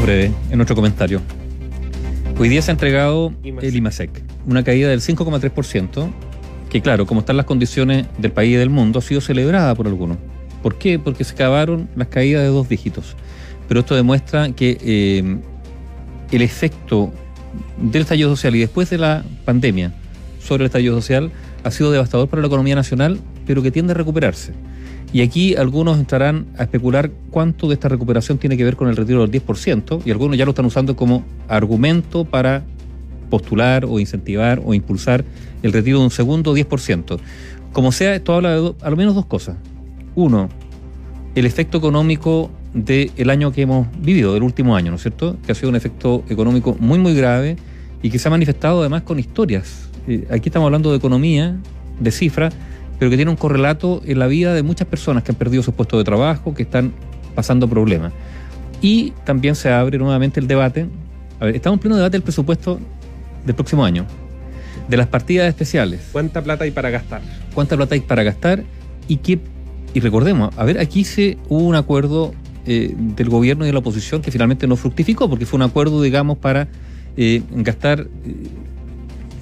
Breves en nuestro comentario. Hoy día se ha entregado el IMASEC, una caída del 5,3%, que claro, como están las condiciones del país y del mundo, ha sido celebrada por algunos. ¿Por qué? Porque se acabaron las caídas de dos dígitos. Pero esto demuestra que eh, el efecto del estallido social y después de la pandemia sobre el estallido social ha sido devastador para la economía nacional, pero que tiende a recuperarse. Y aquí algunos entrarán a especular cuánto de esta recuperación tiene que ver con el retiro del 10%, y algunos ya lo están usando como argumento para postular o incentivar o impulsar el retiro de un segundo 10%. Como sea, esto habla de a lo menos dos cosas. Uno, el efecto económico del año que hemos vivido, del último año, ¿no es cierto? Que ha sido un efecto económico muy, muy grave y que se ha manifestado además con historias. Eh, aquí estamos hablando de economía, de cifras, pero que tiene un correlato en la vida de muchas personas que han perdido sus puestos de trabajo, que están pasando problemas. Y también se abre nuevamente el debate. A ver, estamos en pleno debate del presupuesto del próximo año, de las partidas especiales. ¿Cuánta plata hay para gastar? ¿Cuánta plata hay para gastar? Y qué y recordemos, a ver, aquí se hubo un acuerdo eh, del gobierno y de la oposición que finalmente no fructificó, porque fue un acuerdo, digamos, para eh, gastar eh,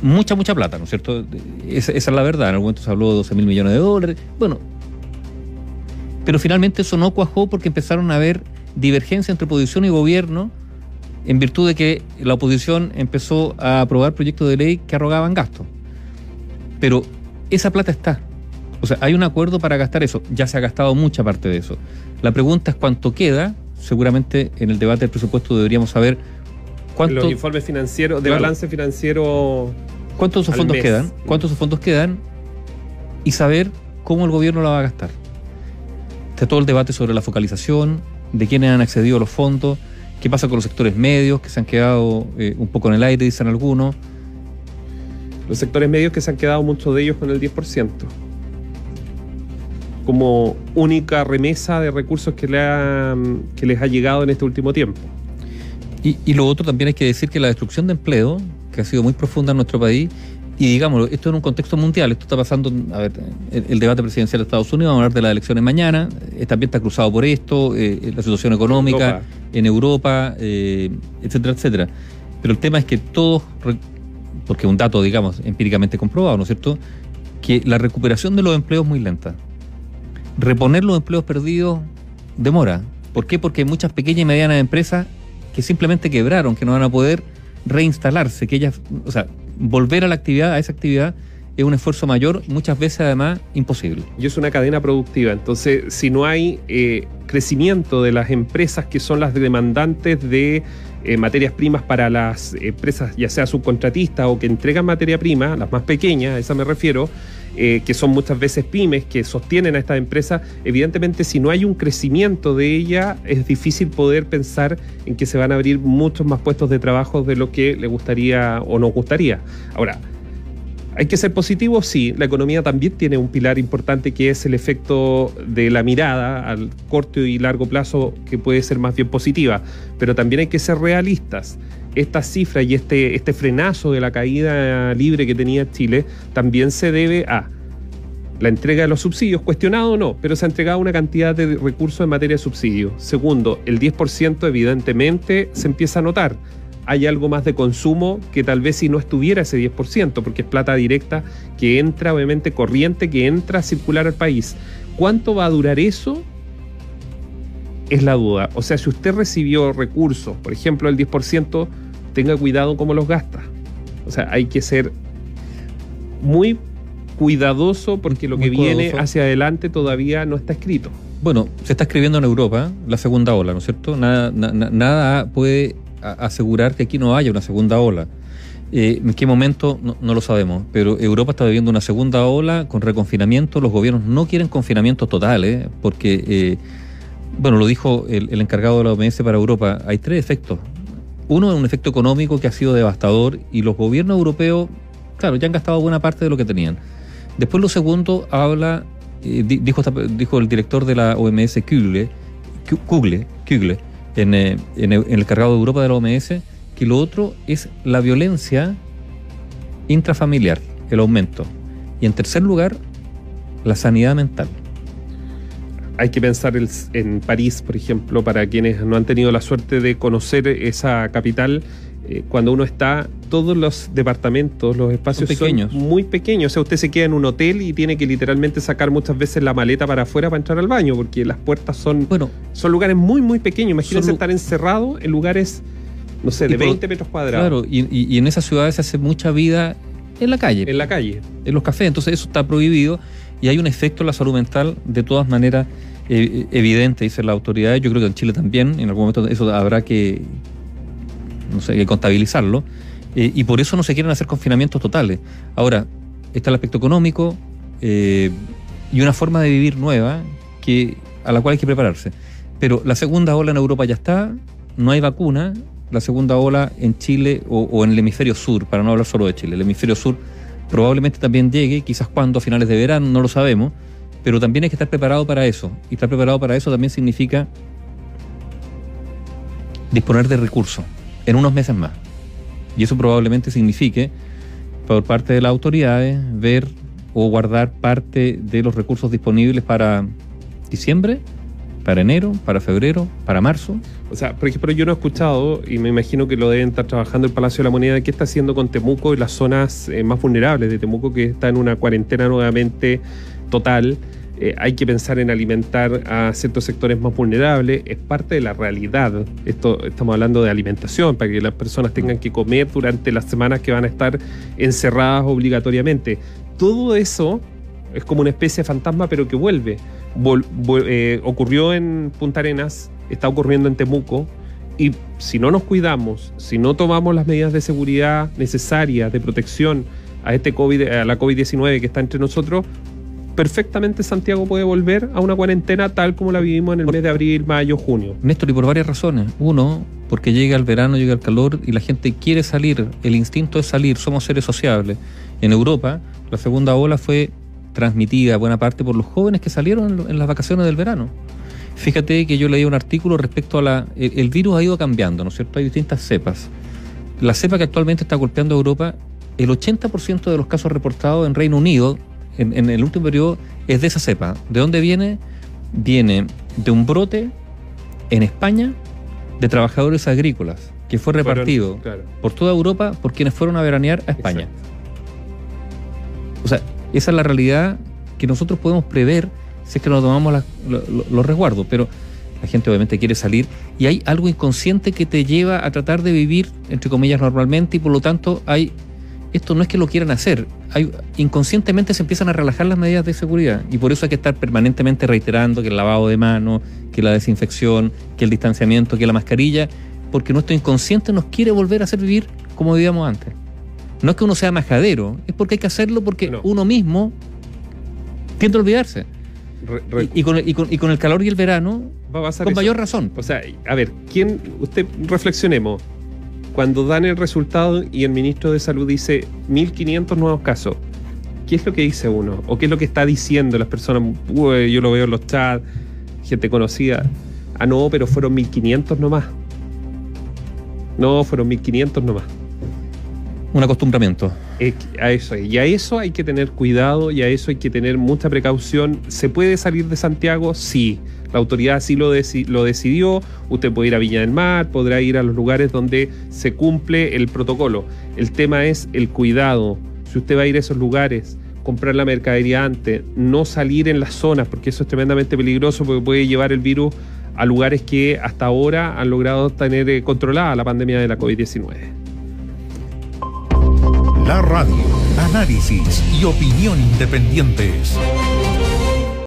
mucha, mucha plata, ¿no es cierto? Esa, es la verdad. En algún momento se habló de 12 mil millones de dólares. Bueno, pero finalmente eso no cuajó porque empezaron a haber divergencia entre oposición y gobierno en virtud de que la oposición empezó a aprobar proyectos de ley que arrogaban gastos. Pero esa plata está. O sea, hay un acuerdo para gastar eso. Ya se ha gastado mucha parte de eso. La pregunta es cuánto queda. Seguramente en el debate del presupuesto deberíamos saber Los informes financieros, de balance financiero. ¿Cuántos esos fondos quedan? ¿Cuántos esos fondos quedan? Y saber cómo el gobierno la va a gastar. Está todo el debate sobre la focalización, de quiénes han accedido a los fondos, qué pasa con los sectores medios que se han quedado eh, un poco en el aire, dicen algunos. Los sectores medios que se han quedado muchos de ellos con el 10% como única remesa de recursos que, le que les ha llegado en este último tiempo. Y, lo otro también hay que decir que la destrucción de empleo, que ha sido muy profunda en nuestro país, y digámoslo, esto en un contexto mundial, esto está pasando, a ver, el, debate presidencial de Estados Unidos, vamos a hablar de las elecciones mañana, eh, también está cruzado por esto, eh, la situación económica en Europa, eh, etcétera, etcétera. Pero el tema es que todos, porque es un dato, digamos, empíricamente comprobado, ¿no es cierto?, que la recuperación de los empleos es muy lenta reponer los empleos perdidos demora. ¿Por qué? Porque hay muchas pequeñas y medianas empresas que simplemente quebraron, que no van a poder reinstalarse, que ellas, o sea, volver a la actividad, a esa actividad, es un esfuerzo mayor, muchas veces además imposible. Y es una cadena productiva, entonces si no hay eh, crecimiento de las empresas que son las demandantes de eh, materias primas para las empresas, ya sea subcontratistas o que entregan materia prima, las más pequeñas, a esa me refiero, eh, que son muchas veces pymes que sostienen a estas empresas, evidentemente si no hay un crecimiento de ella, es difícil poder pensar en que se van a abrir muchos más puestos de trabajo de lo que le gustaría o nos gustaría. Ahora, hay que ser positivo, sí. La economía también tiene un pilar importante que es el efecto de la mirada al corto y largo plazo que puede ser más bien positiva, pero también hay que ser realistas esta cifra y este, este frenazo de la caída libre que tenía Chile también se debe a la entrega de los subsidios, cuestionado o no, pero se ha entregado una cantidad de recursos en materia de subsidios. Segundo, el 10% evidentemente se empieza a notar. Hay algo más de consumo que tal vez si no estuviera ese 10%, porque es plata directa que entra, obviamente corriente, que entra a circular al país. ¿Cuánto va a durar eso? Es la duda. O sea, si usted recibió recursos, por ejemplo, el 10%, tenga cuidado cómo los gasta. O sea, hay que ser muy cuidadoso porque lo que viene hacia adelante todavía no está escrito. Bueno, se está escribiendo en Europa la segunda ola, ¿no es cierto? Nada, nada puede asegurar que aquí no haya una segunda ola. Eh, ¿En qué momento? No, lo sabemos, pero Europa está viviendo una segunda ola con reconfinamiento. Los gobiernos no quieren confinamientos totales porque eh, bueno, lo dijo el, encargado de la OMS para Europa, hay tres efectos. Uno es un efecto económico que ha sido devastador y los gobiernos europeos, claro, ya han gastado buena parte de lo que tenían. Después lo segundo habla, eh, dijo, dijo el director de la OMS, Kugle, Kugle, Kugle en, eh, en, en el encargado de Europa de la OMS, que lo otro es la violencia intrafamiliar, el aumento. Y en tercer lugar, la sanidad mental hay que pensar en París, por ejemplo, para quienes no han tenido la suerte de conocer esa capital. Eh, cuando uno está, todos los departamentos, los espacios son, pequeños. muy pequeños. O sea, usted se queda en un hotel y tiene que literalmente sacar muchas veces la maleta para afuera para entrar al baño, porque las puertas son, bueno, son lugares muy, muy pequeños. Imagínense estar encerrado en lugares, no sé, de 20 metros cuadrados. Claro, y, en esas ciudades se hace mucha vida en la calle. En la calle. En los cafés. Entonces eso está prohibido y hay un efecto en la salud mental de todas maneras eh, evidente, dice la autoridad. Yo creo que en Chile también, en algún momento eso habrá que, no sé, que contabilizarlo. Eh, y por eso no se quieren hacer confinamientos totales. Ahora, está el aspecto económico eh, y una forma de vivir nueva que, a la cual hay que prepararse. Pero la segunda ola en Europa ya está, no hay vacuna. La segunda ola en Chile o, o en el hemisferio sur, para no hablar solo de Chile, el hemisferio sur probablemente también llegue, quizás cuando, a finales de verano, no lo sabemos, pero también hay que estar preparado para eso. Y estar preparado para eso también significa disponer de recursos en unos meses más. Y eso probablemente signifique, por parte de las autoridades, ver o guardar parte de los recursos disponibles para diciembre, para enero, para febrero, para marzo. O sea, por ejemplo, yo no he escuchado, y me imagino que lo deben estar trabajando el Palacio de la Moneda, qué está haciendo con Temuco y las zonas eh, más vulnerables de Temuco, que está en una cuarentena nuevamente total. Eh, hay que pensar en alimentar a ciertos sectores más vulnerables, es parte de la realidad. Esto estamos hablando de alimentación, para que las personas tengan que comer durante las semanas que van a estar encerradas obligatoriamente. Todo eso es como una especie de fantasma, pero que vuelve. Eh, ocurrió en Punta Arenas, está ocurriendo en Temuco, y si no nos cuidamos, si no tomamos las medidas de seguridad necesarias, de protección a este COVID, a la COVID-19 que está entre nosotros, perfectamente Santiago puede volver a una cuarentena tal como la vivimos en el mes de abril, mayo, junio. Néstor, y por varias razones. Uno, porque llega el verano, llega el calor y la gente quiere salir, el instinto es salir, somos seres sociables. En Europa, la segunda ola fue transmitida buena parte por los jóvenes que salieron en, las vacaciones del verano. Fíjate que yo leí un artículo respecto a la... El, el virus ha ido cambiando, ¿no es cierto? Hay distintas cepas. La cepa que actualmente está golpeando a Europa, el 80% de los casos reportados en Reino Unido en, el último periodo es de esa cepa. ¿De dónde viene? Viene de un brote en España de trabajadores agrícolas que fue repartido por toda Europa por quienes fueron a veranear a España. O sea, esa es la realidad que nosotros podemos prever si es que nos tomamos los resguardos, pero la gente obviamente quiere salir y hay algo inconsciente que te lleva a tratar de vivir, entre comillas, normalmente y por lo tanto hay esto no es que lo quieran hacer, hay, inconscientemente se empiezan a relajar las medidas de seguridad y por eso hay que estar permanentemente reiterando que el lavado de manos, que la desinfección, que el distanciamiento, que la mascarilla, porque nuestro inconsciente nos quiere volver a hacer vivir como vivíamos antes. No es que uno sea majadero, es porque hay que hacerlo porque uno mismo tiende a olvidarse. y, con, el calor y el verano, con mayor razón. O sea, a ver, ¿quién, usted reflexionemos, cuando dan el resultado y el ministro de Salud dice 1.500 nuevos casos, ¿qué es lo que dice uno? ¿O qué es lo que está diciendo las personas? yo lo veo en los chats, gente conocida. Ah, no, pero fueron 1.500 nomás. No, fueron 1.500 nomás. Un acostumbramiento. a eso, y a eso hay que tener cuidado y a eso hay que tener mucha precaución. ¿Se puede salir de Santiago? Sí. La autoridad así lo, lo decidió. Usted puede ir a Viña del Mar, podrá ir a los lugares donde se cumple el protocolo. El tema es el cuidado. Si usted va a ir a esos lugares, comprar la mercadería antes, no salir en las zonas, porque eso es tremendamente peligroso porque puede llevar el virus a lugares que hasta ahora han logrado tener eh, controlada la pandemia de la COVID-19. La radio, análisis y opinión independientes.